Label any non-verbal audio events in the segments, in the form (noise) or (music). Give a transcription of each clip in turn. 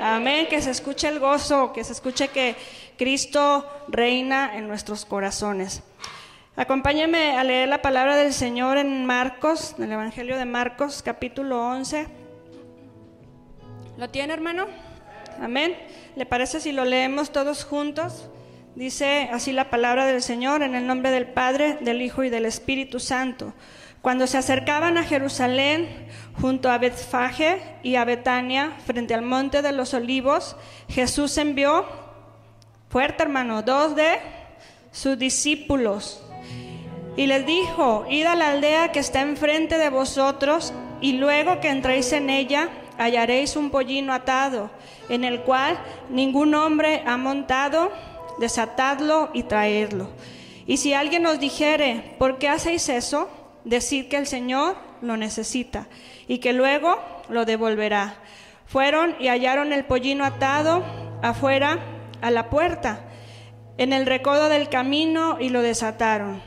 Amén, que se escuche el gozo, que se escuche que Cristo reina en nuestros corazones. Acompáñame a leer la palabra del Señor en Marcos, en el Evangelio de Marcos, capítulo 11. ¿Lo tiene, hermano? Amén. ¿Le parece si lo leemos todos juntos? Dice así la palabra del Señor en el nombre del Padre, del Hijo y del Espíritu Santo. Cuando se acercaban a Jerusalén, junto a Betfage y a Betania, frente al monte de los olivos, Jesús envió, fuerte hermano, dos de sus discípulos y les dijo, id a la aldea que está enfrente de vosotros, y luego que entréis en ella, hallaréis un pollino atado, en el cual ningún hombre ha montado, desatadlo y traedlo. Y si alguien os dijere, ¿por qué hacéis eso? Decid que el Señor lo necesita y que luego lo devolverá. Fueron y hallaron el pollino atado afuera a la puerta, en el recodo del camino, y lo desataron.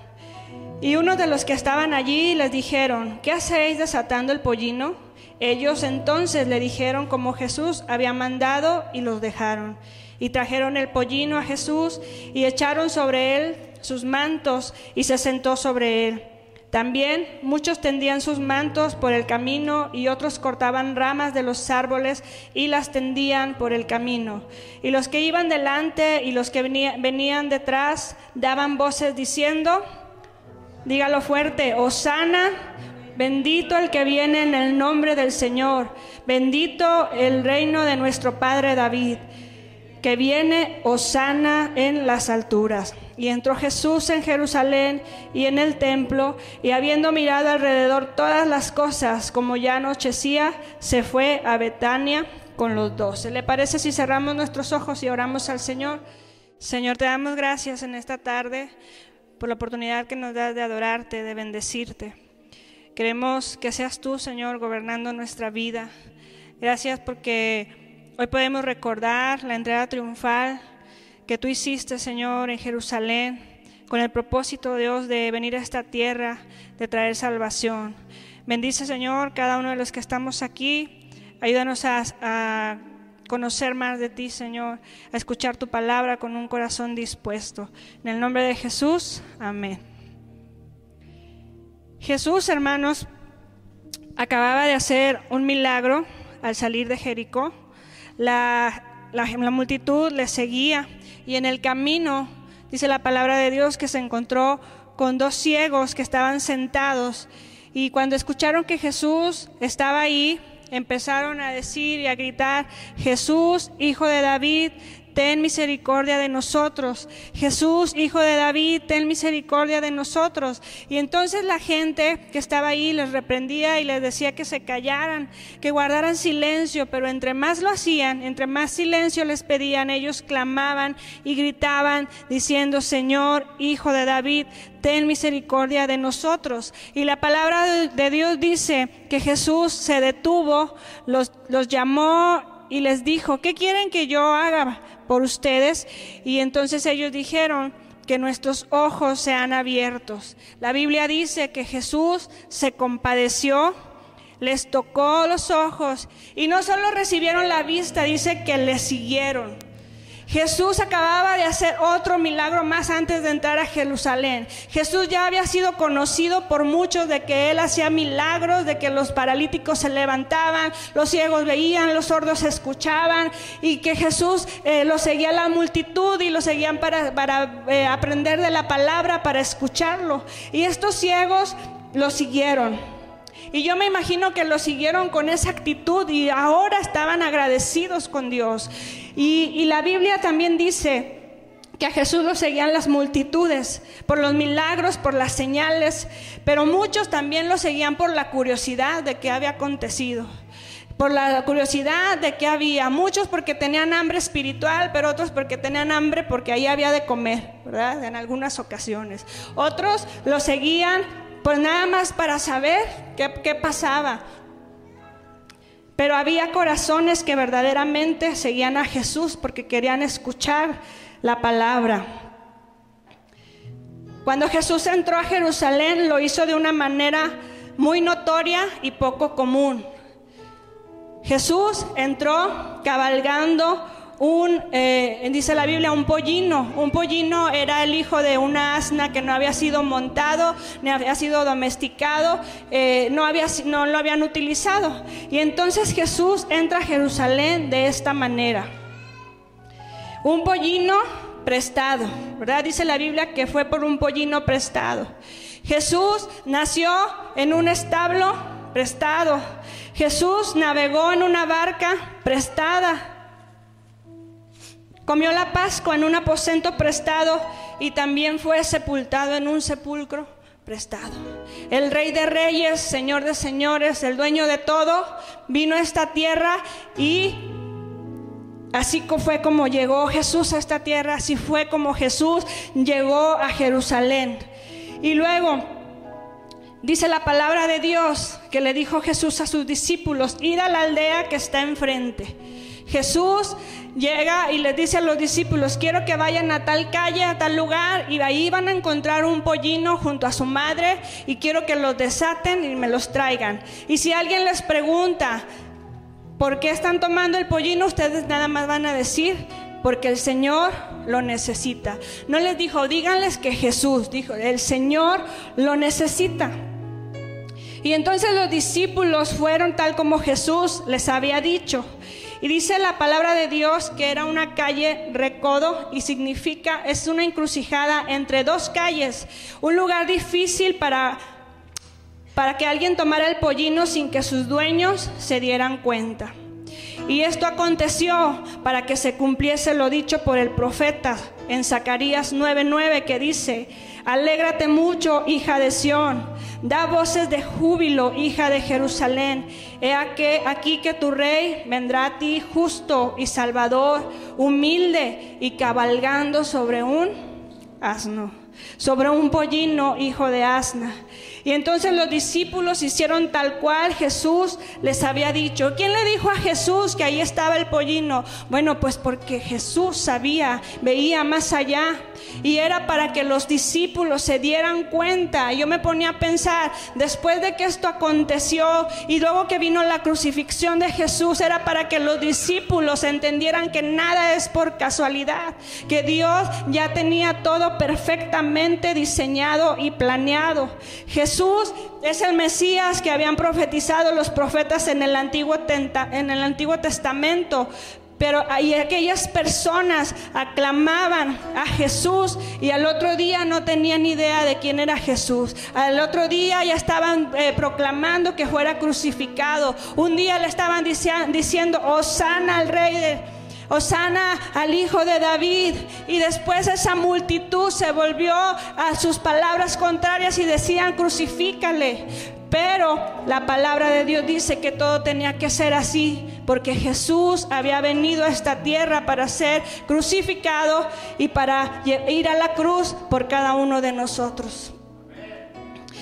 Y uno de los que estaban allí les dijeron, ¿qué hacéis desatando el pollino? Ellos entonces le dijeron como Jesús había mandado y los dejaron. Y trajeron el pollino a Jesús y echaron sobre él sus mantos y se sentó sobre él. También muchos tendían sus mantos por el camino y otros cortaban ramas de los árboles y las tendían por el camino. Y los que iban delante y los que venían detrás daban voces diciendo, Dígalo fuerte, Osana, bendito el que viene en el nombre del Señor, bendito el reino de nuestro Padre David, que viene Osana en las alturas. Y entró Jesús en Jerusalén y en el templo, y habiendo mirado alrededor todas las cosas, como ya anochecía, se fue a Betania con los doce. ¿Le parece si cerramos nuestros ojos y oramos al Señor? Señor, te damos gracias en esta tarde por la oportunidad que nos das de adorarte, de bendecirte. Queremos que seas tú, Señor, gobernando nuestra vida. Gracias porque hoy podemos recordar la entrada triunfal que tú hiciste, Señor, en Jerusalén, con el propósito, Dios, de venir a esta tierra, de traer salvación. Bendice, Señor, cada uno de los que estamos aquí. Ayúdanos a, conocer más de ti, Señor, a escuchar tu palabra con un corazón dispuesto. En el nombre de Jesús, amén. Jesús, hermanos, acababa de hacer un milagro al salir de Jericó. La, multitud le seguía y en el camino, dice la palabra de Dios, que se encontró con dos ciegos que estaban sentados. Y cuando escucharon que Jesús estaba ahí, empezaron a decir y a gritar, Jesús, hijo de David, ten misericordia de nosotros. Jesús, hijo de David, ten misericordia de nosotros. Y entonces la gente que estaba ahí les reprendía y les decía que se callaran, que guardaran silencio, pero entre más lo hacían, entre más silencio les pedían, ellos clamaban y gritaban diciendo, Señor, hijo de David, ten misericordia de nosotros. Y la palabra de Dios dice que Jesús se detuvo, los, los llamó y les dijo, ¿qué quieren que yo haga por ustedes? Y entonces ellos dijeron, que nuestros ojos sean abiertos. La Biblia dice que Jesús se compadeció, les tocó los ojos y no solo recibieron la vista, dice que le siguieron. Jesús acababa de hacer otro milagro más antes de entrar a Jerusalén. Jesús ya había sido conocido por muchos de que él hacía milagros, de que los paralíticos se levantaban, los ciegos veían, los sordos escuchaban y que Jesús eh, lo seguía la multitud y lo seguían para, para eh, aprender de la palabra, para escucharlo. Y estos ciegos lo siguieron. Y yo me imagino que lo siguieron con esa actitud y ahora estaban agradecidos con Dios. Y, la Biblia también dice que a Jesús lo seguían las multitudes por los milagros, por las señales, pero muchos también lo seguían por la curiosidad de qué había acontecido por la curiosidad de qué había, muchos porque tenían hambre espiritual, pero otros porque tenían hambre porque ahí había de comer, ¿verdad? En algunas ocasiones. Otros lo seguían pues nada más para saber qué, qué pasaba, pero había corazones que verdaderamente seguían a Jesús porque querían escuchar la palabra. Cuando Jesús entró a Jerusalén lo hizo de una manera muy notoria y poco común. Jesús entró cabalgando un, eh, dice la Biblia, un pollino. Un pollino era el hijo de una asna que no había sido montado, ni había sido domesticado, eh, no, había, no lo habían utilizado. Y entonces Jesús entra a Jerusalén de esta manera. Un pollino prestado, ¿verdad? Dice la Biblia que fue por un pollino prestado. Jesús nació en un establo prestado. Jesús navegó en una barca prestada. Comió la Pascua en un aposento prestado y también fue sepultado en un sepulcro prestado. El Rey de Reyes, Señor de Señores, el dueño de todo, vino a esta tierra y así fue como llegó Jesús a esta tierra, así fue como Jesús llegó a Jerusalén. Y luego dice la palabra de Dios que le dijo Jesús a sus discípulos, id a la aldea que está enfrente. Jesús llega y les dice a los discípulos, quiero que vayan a tal calle, a tal lugar, y ahí van a encontrar un pollino junto a su madre, y quiero que los desaten y me los traigan. Y si alguien les pregunta, ¿por qué están tomando el pollino? Ustedes nada más van a decir, porque el Señor lo necesita. No les dijo, díganles que Jesús, dijo, el Señor lo necesita. Y entonces los discípulos fueron tal como Jesús les había dicho. Y dice la palabra de Dios que era una calle recodo y significa, es una encrucijada entre dos calles, un lugar difícil para, para que alguien tomara el pollino sin que sus dueños se dieran cuenta. Y esto aconteció para que se cumpliese lo dicho por el profeta en Zacarías 9:9 que dice, Alégrate mucho, hija de Sión, da voces de júbilo, hija de Jerusalén. He aquí que tu rey vendrá a ti justo y salvador, humilde y cabalgando sobre un asno, sobre un pollino, hijo de asna. Y entonces los discípulos hicieron tal cual Jesús les había dicho. ¿Quién le dijo a Jesús que ahí estaba el pollino? Bueno, pues porque Jesús sabía, veía más allá. Y era para que los discípulos se dieran cuenta. Yo me ponía a pensar, después de que esto aconteció y luego que vino la crucifixión de Jesús, era para que los discípulos entendieran que nada es por casualidad, que Dios ya tenía todo perfectamente diseñado y planeado. Jesús es el Mesías que habían profetizado los profetas en el Antiguo, en el Antiguo Testamento. Pero aquellas personas aclamaban a Jesús y al otro día no tenían idea de quién era Jesús. Al otro día ya estaban eh, proclamando que fuera crucificado. Un día le estaban diciendo, Osana al rey de Osana al hijo de David. Y después esa multitud se volvió a sus palabras contrarias y decían, crucifícale. Pero la palabra de Dios dice que todo tenía que ser así, porque Jesús había venido a esta tierra para ser crucificado y para ir a la cruz por cada uno de nosotros.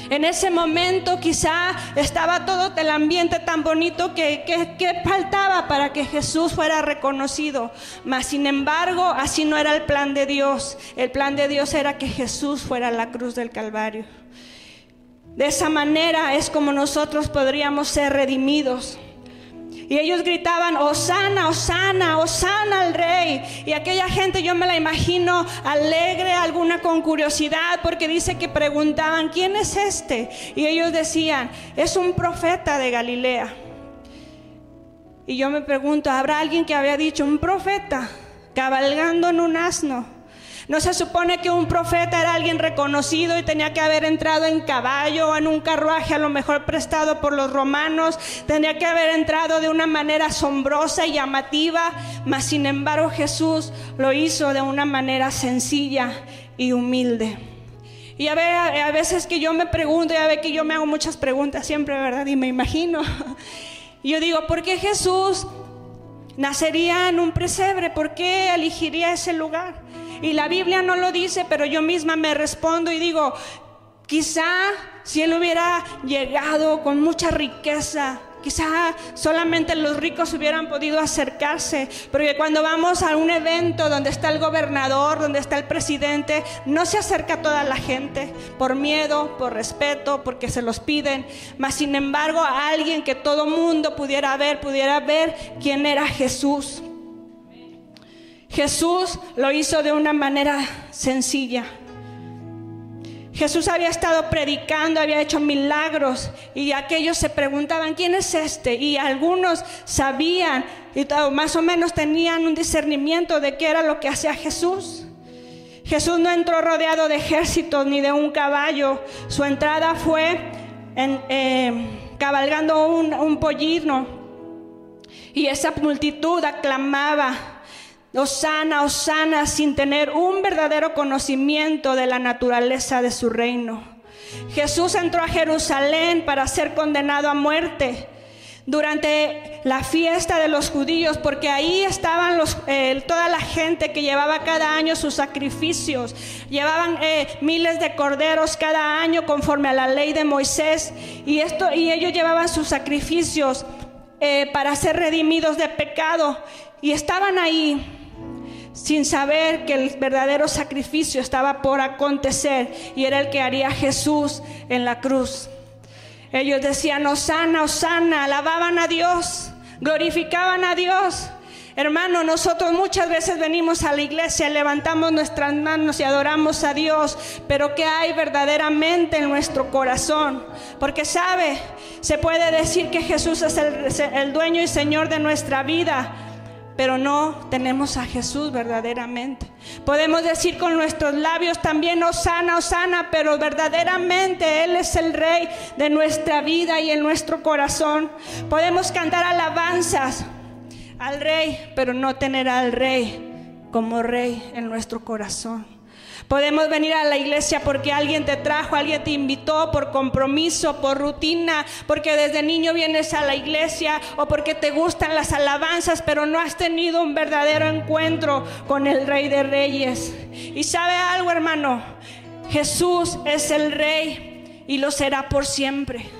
En ese momento quizá estaba todo el ambiente tan bonito que, que, faltaba para que Jesús fuera reconocido. Mas sin embargo, así no era el plan de Dios. El plan de Dios era que Jesús fuera la cruz del Calvario. De esa manera es como nosotros podríamos ser redimidos. Y ellos gritaban, Osana, Osana, Osana al rey. Y aquella gente yo me la imagino alegre, alguna con curiosidad, porque dice que preguntaban, ¿quién es este? Y ellos decían, es un profeta de Galilea. Y yo me pregunto, ¿habrá alguien que había dicho, un profeta cabalgando en un asno? No se supone que un profeta era alguien reconocido y tenía que haber entrado en caballo o en un carruaje a lo mejor prestado por los romanos, tenía que haber entrado de una manera asombrosa y llamativa, mas sin embargo Jesús lo hizo de una manera sencilla y humilde. Y a, veces que yo me pregunto, a veces que yo me hago muchas preguntas siempre, ¿verdad? Y me imagino. (laughs) Yo digo, ¿por qué Jesús nacería en un presebre? ¿Por qué elegiría ese lugar? Y la Biblia no lo dice, pero yo misma me respondo y digo, quizá si él hubiera llegado con mucha riqueza, quizá solamente los ricos hubieran podido acercarse, porque cuando vamos a un evento donde está el gobernador, donde está el presidente, no se acerca toda la gente por miedo, por respeto, porque se los piden, mas sin embargo a alguien que todo mundo pudiera ver, pudiera ver quién era Jesús. Jesús lo hizo de una manera sencilla. Jesús había estado predicando, había hecho milagros y aquellos se preguntaban, ¿quién es este? Y algunos sabían y más o menos tenían un discernimiento de qué era lo que hacía Jesús. Jesús no entró rodeado de ejércitos ni de un caballo. Su entrada fue eh, cabalgando un, un pollino. Y esa multitud aclamaba Osana, Osana, sin tener un verdadero conocimiento de la naturaleza de su reino. Jesús entró a Jerusalén para ser condenado a muerte durante la fiesta de los judíos, porque ahí estaban los, eh, toda la gente que llevaba cada año sus sacrificios, llevaban eh, miles de corderos cada año conforme a la ley de Moisés, y, esto, y ellos llevaban sus sacrificios eh, para ser redimidos de pecado, y estaban ahí sin saber que el verdadero sacrificio estaba por acontecer y era el que haría Jesús en la cruz. Ellos decían, Osana, Osana, alababan a Dios, glorificaban a Dios. Hermano, nosotros muchas veces venimos a la iglesia, levantamos nuestras manos y adoramos a Dios, pero ¿qué hay verdaderamente en nuestro corazón? Porque sabe, se puede decir que Jesús es el, el dueño y Señor de nuestra vida, pero no tenemos a Jesús verdaderamente. Podemos decir con nuestros labios también, Osana, Osana, pero verdaderamente Él es el Rey de nuestra vida y en nuestro corazón. Podemos cantar alabanzas al Rey, pero no tener al Rey como Rey en nuestro corazón. Podemos venir a la iglesia porque alguien te trajo, alguien te invitó por compromiso, por rutina, porque desde niño vienes a la iglesia o porque te gustan las alabanzas, pero no has tenido un verdadero encuentro con el Rey de Reyes. Y sabe algo, hermano, Jesús es el Rey y lo será por siempre.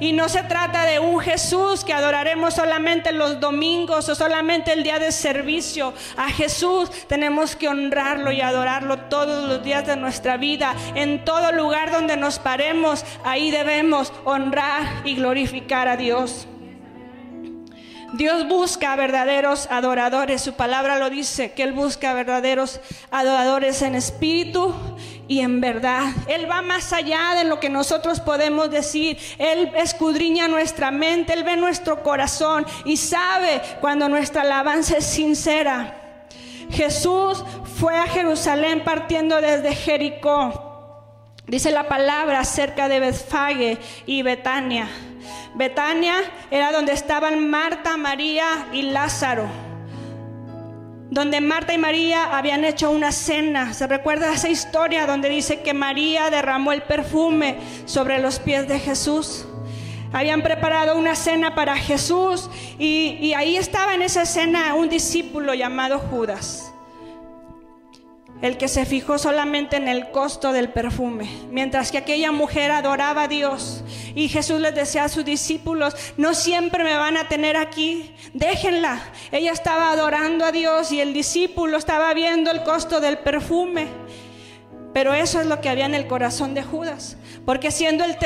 Y no se trata de un Jesús que adoraremos solamente los domingos o solamente el día de servicio. A Jesús tenemos que honrarlo y adorarlo todos los días de nuestra vida. En todo lugar donde nos paremos, ahí debemos honrar y glorificar a Dios. Dios busca verdaderos adoradores. Su palabra lo dice, que Él busca verdaderos adoradores en espíritu y en verdad. Él va más allá de lo que nosotros podemos decir. Él escudriña nuestra mente, Él ve nuestro corazón y sabe cuando nuestra alabanza es sincera. Jesús fue a Jerusalén partiendo desde Jericó. Dice la palabra acerca de Betfage y Betania. Betania era donde estaban Marta, María y Lázaro. Donde Marta y María habían hecho una cena. ¿Se recuerda esa historia donde dice que María derramó el perfume sobre los pies de Jesús? Habían preparado una cena para Jesús y, y ahí estaba en esa cena un discípulo llamado Judas el que se fijó solamente en el costo del perfume, mientras que aquella mujer adoraba a Dios. Y Jesús les decía a sus discípulos, no siempre me van a tener aquí, déjenla. Ella estaba adorando a Dios y el discípulo estaba viendo el costo del perfume. Pero eso es lo que había en el corazón de Judas. Porque siendo el,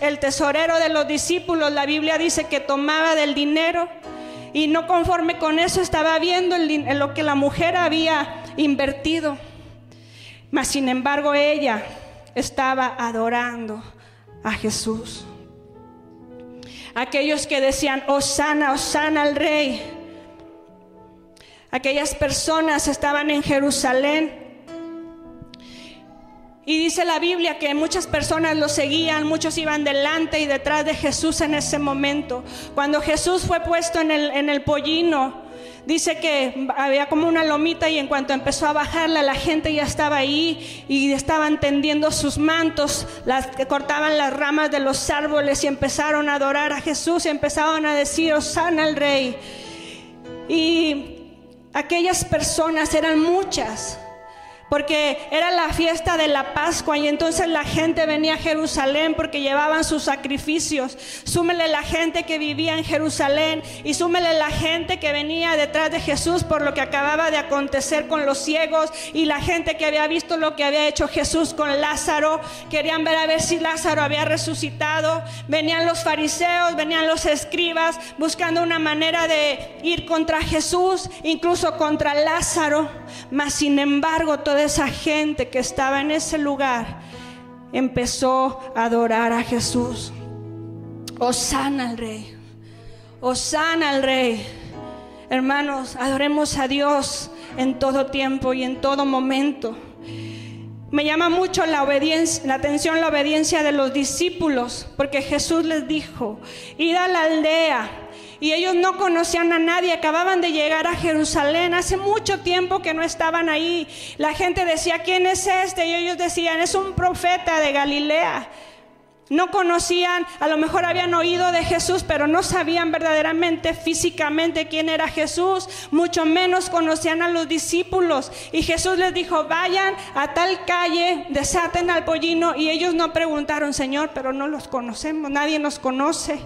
el tesorero de los discípulos, la Biblia dice que tomaba del dinero y no conforme con eso estaba viendo lo que la mujer había invertido. Mas sin embargo ella estaba adorando a Jesús. Aquellos que decían, Osana, Osana al rey. Aquellas personas estaban en Jerusalén. Y dice la Biblia que muchas personas lo seguían, muchos iban delante y detrás de Jesús en ese momento. Cuando Jesús fue puesto en el, en el pollino, dice que había como una lomita y en cuanto empezó a bajarla la gente ya estaba ahí y estaban tendiendo sus mantos, las que cortaban las ramas de los árboles y empezaron a adorar a Jesús y empezaron a decir, Osana al rey. Y aquellas personas eran muchas. Porque era la fiesta de la Pascua y entonces la gente venía a Jerusalén porque llevaban sus sacrificios. Súmele la gente que vivía en Jerusalén y súmele la gente que venía detrás de Jesús por lo que acababa de acontecer con los ciegos y la gente que había visto lo que había hecho Jesús con Lázaro. Querían ver a ver si Lázaro había resucitado. Venían los fariseos, venían los escribas buscando una manera de ir contra Jesús, incluso contra Lázaro. Mas sin embargo, toda esa gente que estaba en ese lugar empezó a adorar a Jesús. Osana al rey. Osana al rey. Hermanos, adoremos a Dios en todo tiempo y en todo momento. Me llama mucho la obediencia, la atención la obediencia de los discípulos, porque Jesús les dijo, id a la aldea y ellos no conocían a nadie, acababan de llegar a Jerusalén, hace mucho tiempo que no estaban ahí. La gente decía, ¿quién es este? Y ellos decían, es un profeta de Galilea. No conocían, a lo mejor habían oído de Jesús, pero no sabían verdaderamente físicamente quién era Jesús, mucho menos conocían a los discípulos. Y Jesús les dijo, vayan a tal calle, desaten al pollino. Y ellos no preguntaron, Señor, pero no los conocemos, nadie nos conoce.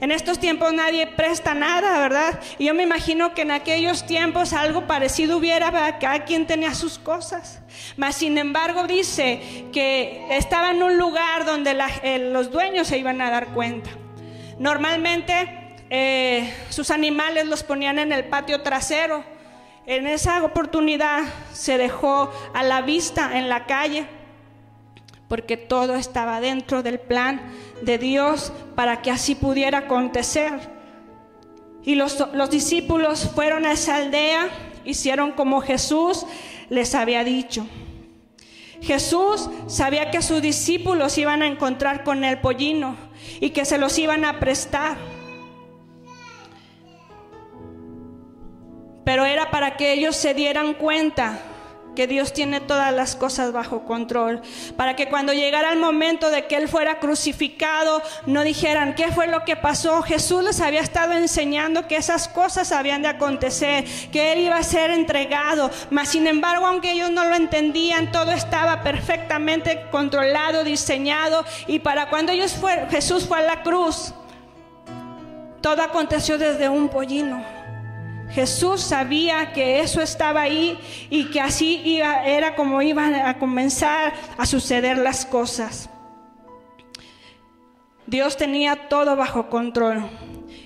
En estos tiempos nadie presta nada, ¿verdad? Y yo me imagino que en aquellos tiempos algo parecido hubiera, cada quien tenía sus cosas. Mas sin embargo dice que estaba en un lugar donde eh, los dueños se iban a dar cuenta. Normalmente eh, sus animales los ponían en el patio trasero. En esa oportunidad se dejó a la vista en la calle porque todo estaba dentro del plan de Dios para que así pudiera acontecer. Y los, discípulos fueron a esa aldea, hicieron como Jesús les había dicho. Jesús sabía que sus discípulos iban a encontrar con el pollino y que se los iban a prestar. Pero era para que ellos se dieran cuenta que Dios tiene todas las cosas bajo control, para que cuando llegara el momento de que Él fuera crucificado, no dijeran, ¿qué fue lo que pasó? Jesús les había estado enseñando que esas cosas habían de acontecer, que Él iba a ser entregado, mas sin embargo, aunque ellos no lo entendían, todo estaba perfectamente controlado, diseñado, y para cuando ellos fue, Jesús fue a la cruz, todo aconteció desde un pollino Jesús sabía que eso estaba ahí y que así era como iban a comenzar a suceder las cosas. Dios tenía todo bajo control.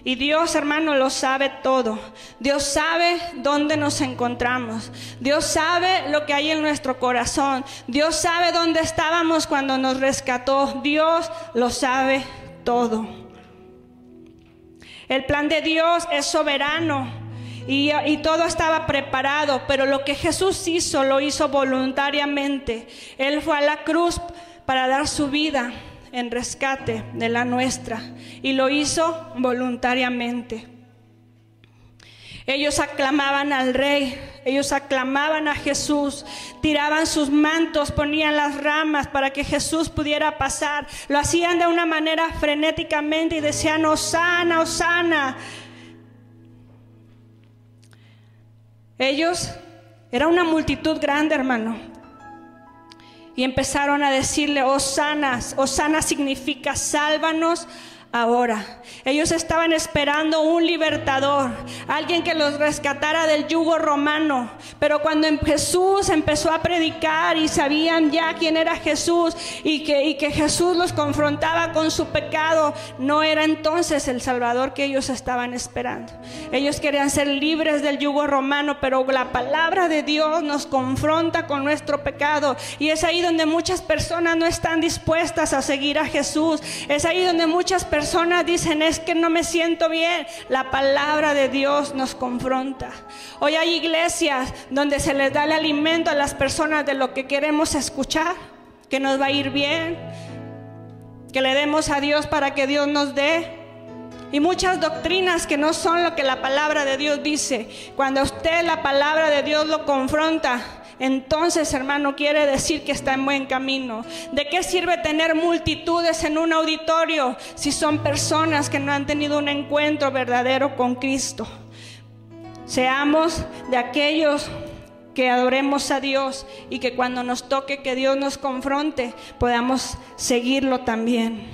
Y Dios, hermano, lo sabe todo. Dios sabe dónde nos encontramos. Dios sabe lo que hay en nuestro corazón. Dios sabe dónde estábamos cuando nos rescató. Dios lo sabe todo. El plan de Dios es soberano y, todo estaba preparado, pero lo que Jesús hizo lo hizo voluntariamente. Él fue a la cruz para dar su vida en rescate de la nuestra y lo hizo voluntariamente. Ellos aclamaban al rey, ellos aclamaban a Jesús, tiraban sus mantos, ponían las ramas para que Jesús pudiera pasar. Lo hacían de una manera frenéticamente y decían, Osana, Osana, Ellos, era una multitud grande, hermano. Y empezaron a decirle, Osanas, Osana significa sálvanos ahora. Ellos estaban esperando un libertador, alguien que los rescatara del yugo romano. Pero cuando em, Jesús empezó a predicar y sabían ya quién era Jesús y que, y que Jesús los confrontaba con su pecado, no era entonces el Salvador que ellos estaban esperando. Ellos querían ser libres del yugo romano, pero la palabra de Dios nos confronta con nuestro pecado. Y es ahí donde muchas personas no están dispuestas a seguir a Jesús. Es ahí donde muchas personas personas dicen es que no me siento bien, la palabra de Dios nos confronta. Hoy hay iglesias donde se les da el alimento a las personas de lo que queremos escuchar, que nos va a ir bien, que le demos a Dios para que Dios nos dé. Y muchas doctrinas que no son lo que la palabra de Dios dice. Cuando usted la palabra de Dios lo confronta, entonces, hermano, quiere decir que está en buen camino. ¿De qué sirve tener multitudes en un auditorio si son personas que no han tenido un encuentro verdadero con Cristo? Seamos de aquellos que adoremos a Dios y que cuando nos toque que Dios nos confronte, podamos seguirlo también.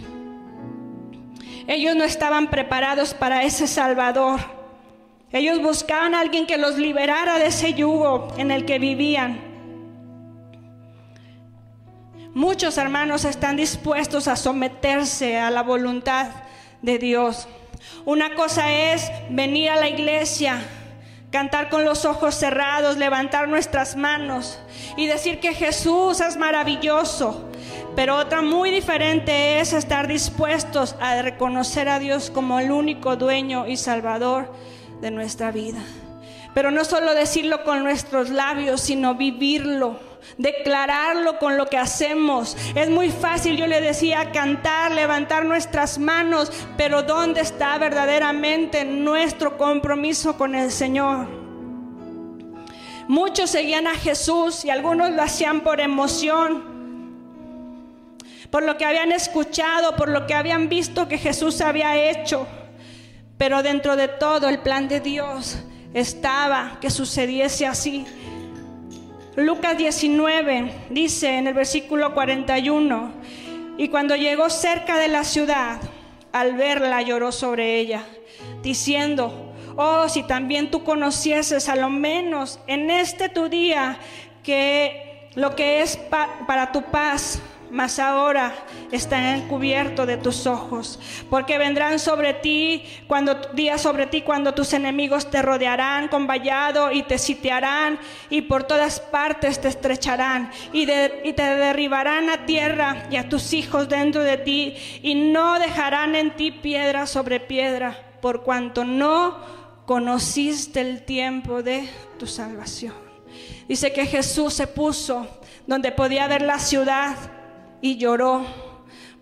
Ellos no estaban preparados para ese Salvador. Ellos buscaban a alguien que los liberara de ese yugo en el que vivían. Muchos hermanos están dispuestos a someterse a la voluntad de Dios. Una cosa es venir a la iglesia, cantar con los ojos cerrados, levantar nuestras manos y decir que Jesús es maravilloso. Pero otra muy diferente es estar dispuestos a reconocer a Dios como el único dueño y salvador de nuestra vida. Pero no solo decirlo con nuestros labios, sino vivirlo declararlo con lo que hacemos. Es muy fácil, yo le decía, cantar, levantar nuestras manos, pero ¿dónde está verdaderamente nuestro compromiso con el Señor? Muchos seguían a Jesús y algunos lo hacían por emoción, por lo que habían escuchado, por lo que habían visto que Jesús había hecho. Pero dentro de todo el plan de Dios estaba que sucediese así. Lucas 19 dice en el versículo 41, y cuando llegó cerca de la ciudad, al verla lloró sobre ella, diciendo, oh, si también tú conocieses a lo menos en este tu día que lo que es para tu paz, mas ahora está encubierto de tus ojos, porque vendrán sobre ti cuando días sobre ti cuando tus enemigos te rodearán con vallado y te sitiarán y por todas partes te estrecharán y, y te derribarán a tierra y a tus hijos dentro de ti y no dejarán en ti piedra sobre piedra, por cuanto no conociste el tiempo de tu salvación. Dice que Jesús se puso donde podía ver la ciudad y lloró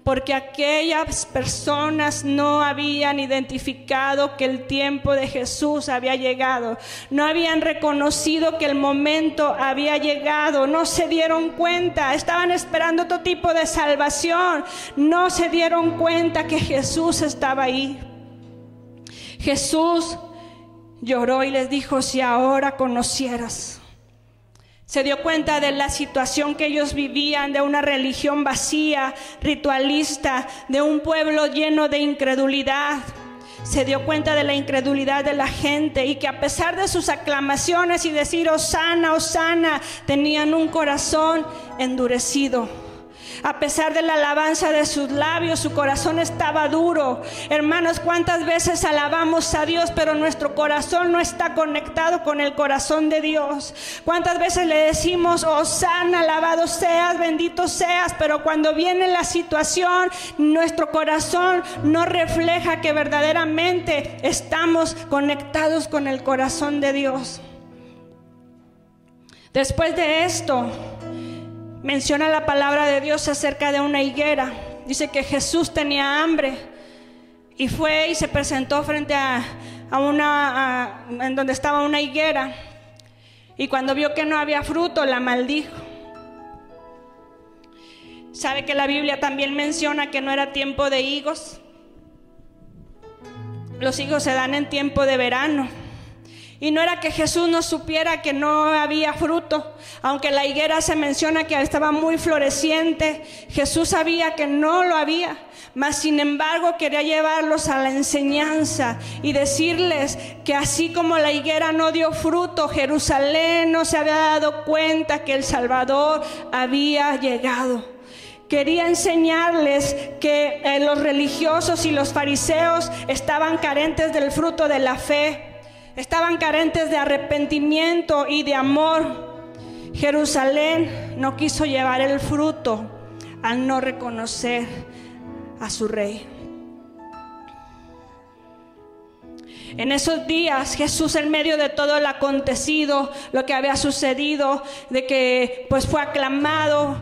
porque aquellas personas no habían identificado que el tiempo de Jesús había llegado, no habían reconocido que el momento había llegado, no se dieron cuenta, estaban esperando otro tipo de salvación, no se dieron cuenta que Jesús estaba ahí. Jesús lloró y les dijo, si ahora conocieras se dio cuenta de la situación que ellos vivían, de una religión vacía, ritualista, de un pueblo lleno de incredulidad. Se dio cuenta de la incredulidad de la gente y que a pesar de sus aclamaciones y decir, Osana, Osana, tenían un corazón endurecido. A pesar de la alabanza de sus labios, su corazón estaba duro. Hermanos, ¿cuántas veces alabamos a Dios, pero nuestro corazón no está conectado con el corazón de Dios? ¿Cuántas veces le decimos, oh sana, alabado seas, bendito seas, pero cuando viene la situación, nuestro corazón no refleja que verdaderamente estamos conectados con el corazón de Dios? Después de esto, menciona la palabra de Dios acerca de una higuera. Dice que Jesús tenía hambre y fue y se presentó frente a, una, en donde estaba una higuera. Y cuando vio que no había fruto, la maldijo. ¿Sabe que la Biblia también menciona que no era tiempo de higos? Los higos se dan en tiempo de verano. Y no era que Jesús no supiera que no había fruto, aunque la higuera se menciona que estaba muy floreciente, Jesús sabía que no lo había, mas sin embargo quería llevarlos a la enseñanza y decirles que así como la higuera no dio fruto, Jerusalén no se había dado cuenta que el Salvador había llegado. Quería enseñarles que eh, los religiosos y los fariseos estaban carentes del fruto de la fe Estaban carentes de arrepentimiento y de amor. Jerusalén no quiso llevar el fruto al no reconocer a su rey. En esos días Jesús en medio de todo el acontecido, lo que había sucedido, de que pues fue aclamado,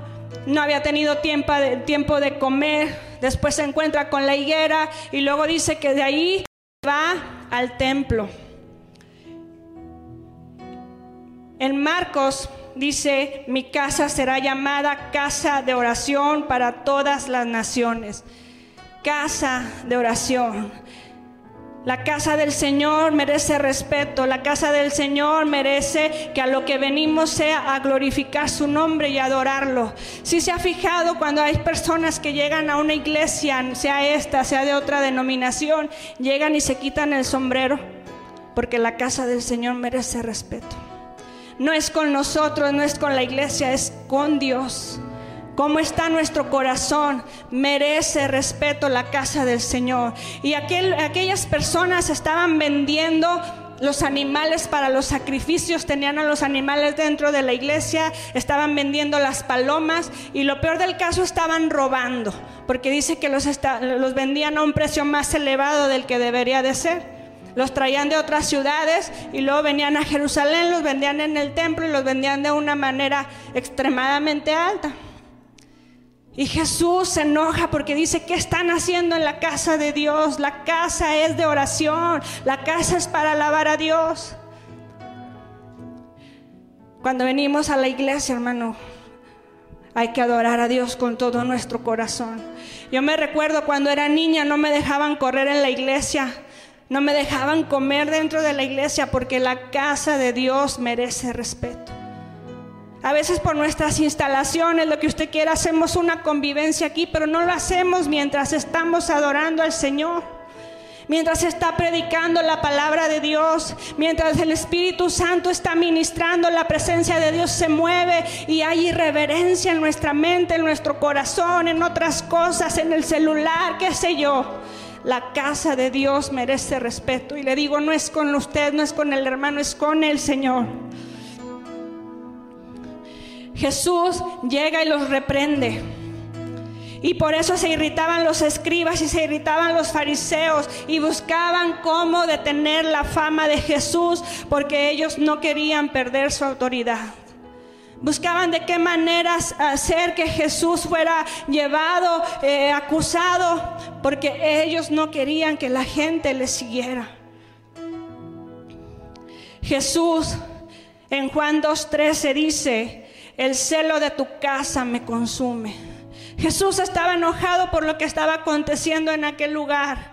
no había tenido tiempo de, tiempo de comer, después se encuentra con la higuera y luego dice que de ahí va al templo. En Marcos dice, mi casa será llamada casa de oración para todas las naciones. Casa de oración. La casa del Señor merece respeto, la casa del Señor merece que a lo que venimos sea a glorificar su nombre y adorarlo. Si se ha fijado cuando hay personas que llegan a una iglesia, sea esta, sea de otra denominación, llegan y se quitan el sombrero, porque la casa del Señor merece respeto. No es con nosotros, no es con la iglesia, es con Dios. ¿Cómo está nuestro corazón? Merece respeto la casa del Señor. Y aquellas personas estaban vendiendo los animales para los sacrificios, tenían a los animales dentro de la iglesia, estaban vendiendo las palomas y lo peor del caso estaban robando, porque dice que los, los vendían a un precio más elevado del que debería de ser. Los traían de otras ciudades y luego venían a Jerusalén, los vendían en el templo y los vendían de una manera extremadamente alta. Y Jesús se enoja porque dice, ¿qué están haciendo en la casa de Dios? La casa es de oración, la casa es para alabar a Dios. Cuando venimos a la iglesia, hermano, hay que adorar a Dios con todo nuestro corazón. Yo me recuerdo cuando era niña, no me dejaban correr en la iglesia, no me dejaban comer dentro de la iglesia porque la casa de Dios merece respeto. A veces por nuestras instalaciones, lo que usted quiera, hacemos una convivencia aquí, pero no lo hacemos mientras estamos adorando al Señor. Mientras está predicando la palabra de Dios, mientras el Espíritu Santo está ministrando, la presencia de Dios se mueve y hay irreverencia en nuestra mente, en nuestro corazón, en otras cosas, en el celular, qué sé yo. La casa de Dios merece respeto. Y le digo, no es con usted, no es con el hermano, es con el Señor. Jesús llega y los reprende. Y por eso se irritaban los escribas y se irritaban los fariseos y buscaban cómo detener la fama de Jesús porque ellos no querían perder su autoridad. Buscaban de qué maneras hacer que Jesús fuera llevado, eh, acusado, porque ellos no querían que la gente le siguiera. Jesús en Juan 2.13 dice, el celo de tu casa me consume. Jesús estaba enojado por lo que estaba aconteciendo en aquel lugar.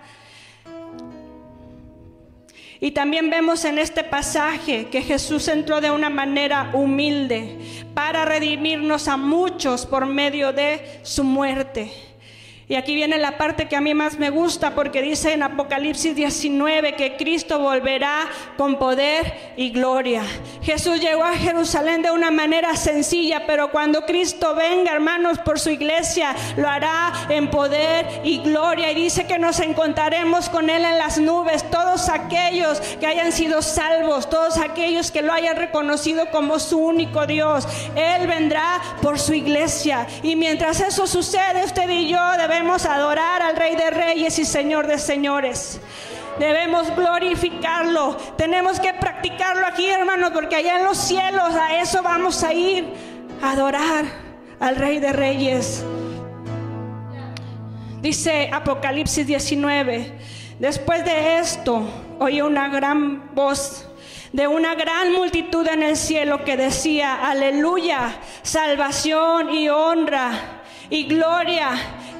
Y también vemos en este pasaje que Jesús entró de una manera humilde para redimirnos a muchos por medio de su muerte. Y aquí viene la parte que a mí más me gusta porque dice en Apocalipsis 19 que Cristo volverá con poder y gloria. Jesús llegó a Jerusalén de una manera sencilla, pero cuando Cristo venga, hermanos, por su iglesia, lo hará en poder y gloria. Y dice que nos encontraremos con Él en las nubes, todos aquellos que hayan sido salvos, todos aquellos que lo hayan reconocido como su único Dios. Él vendrá por su iglesia. Y mientras eso sucede, usted y yo debemos debemos adorar al Rey de Reyes y Señor de Señores. Debemos glorificarlo. Tenemos que practicarlo aquí, hermanos, porque allá en los cielos a eso vamos a ir. Adorar al Rey de Reyes. Dice Apocalipsis 19. Después de esto, oí una gran voz de una gran multitud en el cielo que decía, aleluya, salvación y honra y gloria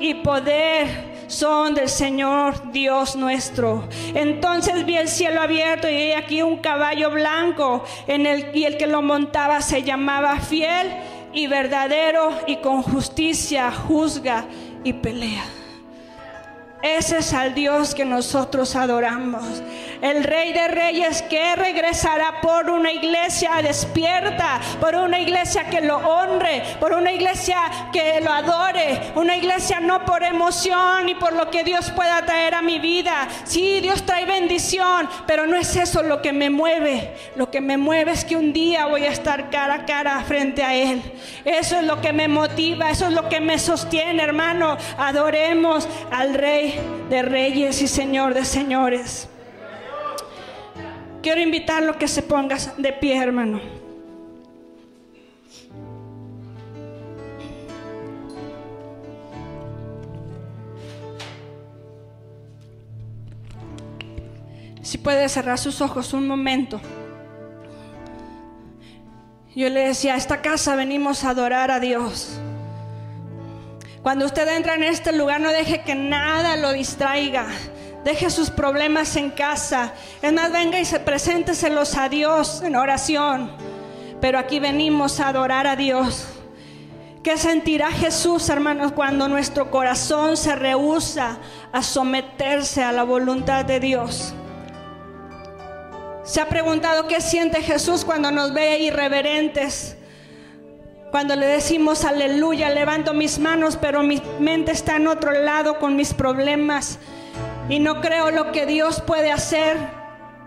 y poder son del Señor Dios nuestro. Entonces vi el cielo abierto y he aquí un caballo blanco en el, y el que lo montaba se llamaba fiel y verdadero y con justicia juzga y pelea. Ese es al Dios que nosotros adoramos. El Rey de Reyes que regresará por una iglesia despierta, por una iglesia que lo honre, por una iglesia que lo adore, una iglesia no por emoción y por lo que Dios pueda traer a mi vida. Sí, Dios trae bendición, pero no es eso lo que me mueve. Lo que me mueve es que un día voy a estar cara a cara frente a Él. Eso es lo que me motiva, eso es lo que me sostiene, hermano. Adoremos al Rey de reyes y Señor de señores. Quiero invitarlo a que se ponga de pie, hermano. Si puede cerrar sus ojos un momento. Yo le decía, a esta casa venimos a adorar a Dios. Cuando usted entra en este lugar, no deje que nada lo distraiga. Deje sus problemas en casa. Es más, venga y se presénteselos a Dios en oración. Pero aquí venimos a adorar a Dios. ¿Qué sentirá Jesús, hermanos, cuando nuestro corazón se rehúsa a someterse a la voluntad de Dios? ¿Se ha preguntado qué siente Jesús cuando nos ve irreverentes? Cuando le decimos aleluya, levanto mis manos, pero mi mente está en otro lado con mis problemas y no creo lo que Dios puede hacer.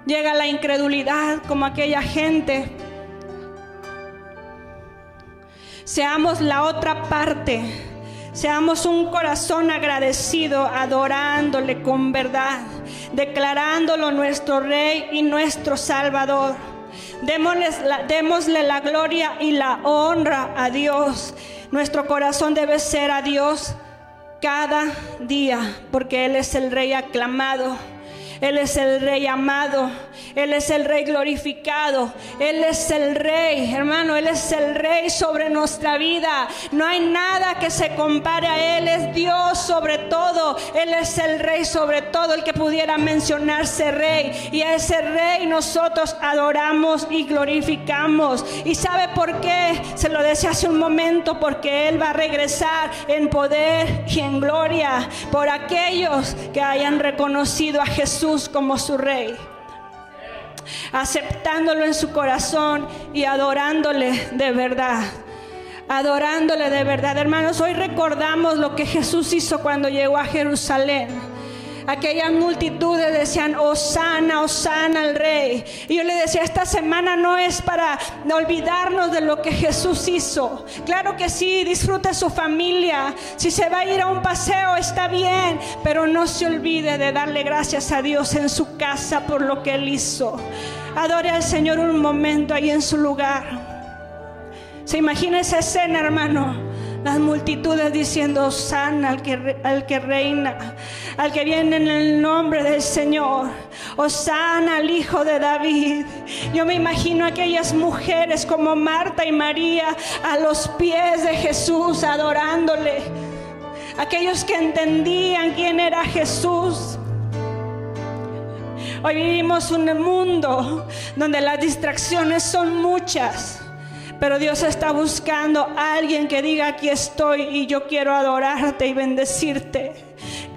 Llega la incredulidad como aquella gente. Seamos la otra parte. Seamos un corazón agradecido, adorándole con verdad, declarándolo nuestro Rey y nuestro Salvador. démosle la gloria y la honra a Dios. Nuestro corazón debe ser a Dios cada día, porque Él es el Rey aclamado. Él es el Rey amado, Él es el Rey glorificado, Él es el Rey, hermano, Él es el Rey sobre nuestra vida. No hay nada que se compare a Él, es Dios sobre todo, Él es el Rey sobre todo, el que pudiera mencionarse Rey. Y a ese Rey nosotros adoramos y glorificamos. ¿Y sabe por qué? Se lo decía hace un momento, porque Él va a regresar en poder y en gloria por aquellos que hayan reconocido a Jesús como su rey, aceptándolo en su corazón y adorándole de verdad. Adorándole de verdad. Hermanos, hoy recordamos lo que Jesús hizo cuando llegó a Jerusalén aquellas multitudes decían, Osana, Osana al rey. Y yo le decía, esta semana no es para olvidarnos de lo que Jesús hizo. Claro que sí, disfrute su familia. Si se va a ir a un paseo, está bien, pero no se olvide de darle gracias a Dios en su casa por lo que Él hizo. Adore al Señor un momento ahí en su lugar. ¿Se imagina esa escena, hermano? Las multitudes diciendo, sana al que, reina, al que viene en el nombre del Señor, sana al Hijo de David. Yo me imagino aquellas mujeres como Marta y María a los pies de Jesús adorándole, aquellos que entendían quién era Jesús. Hoy vivimos un mundo donde las distracciones son muchas. Pero Dios está buscando a alguien que diga, aquí estoy y yo quiero adorarte y bendecirte.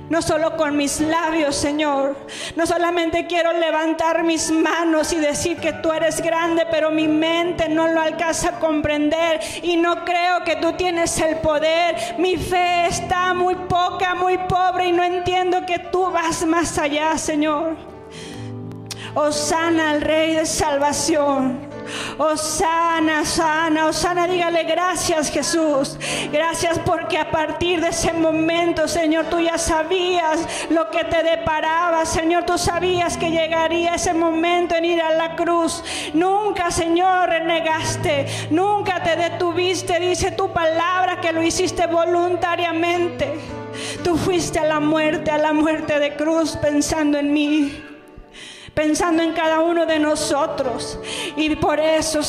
No solo con mis labios, Señor. No solamente quiero levantar mis manos y decir que tú eres grande, pero mi mente no lo alcanza a comprender y no creo que tú tienes el poder. Mi fe está muy poca, muy pobre y no entiendo que tú vas más allá, Señor. sana al Rey de Salvación. Osana, sana, Osana, dígale gracias Jesús. Gracias porque a partir de ese momento, Señor, tú ya sabías lo que te deparaba. Señor, tú sabías que llegaría ese momento en ir a la cruz. Nunca, Señor, renegaste. Nunca te detuviste. Dice tu palabra que lo hiciste voluntariamente. Tú fuiste a la muerte, a la muerte de cruz pensando en mí pensando en cada uno de nosotros. Y por eso, Señor,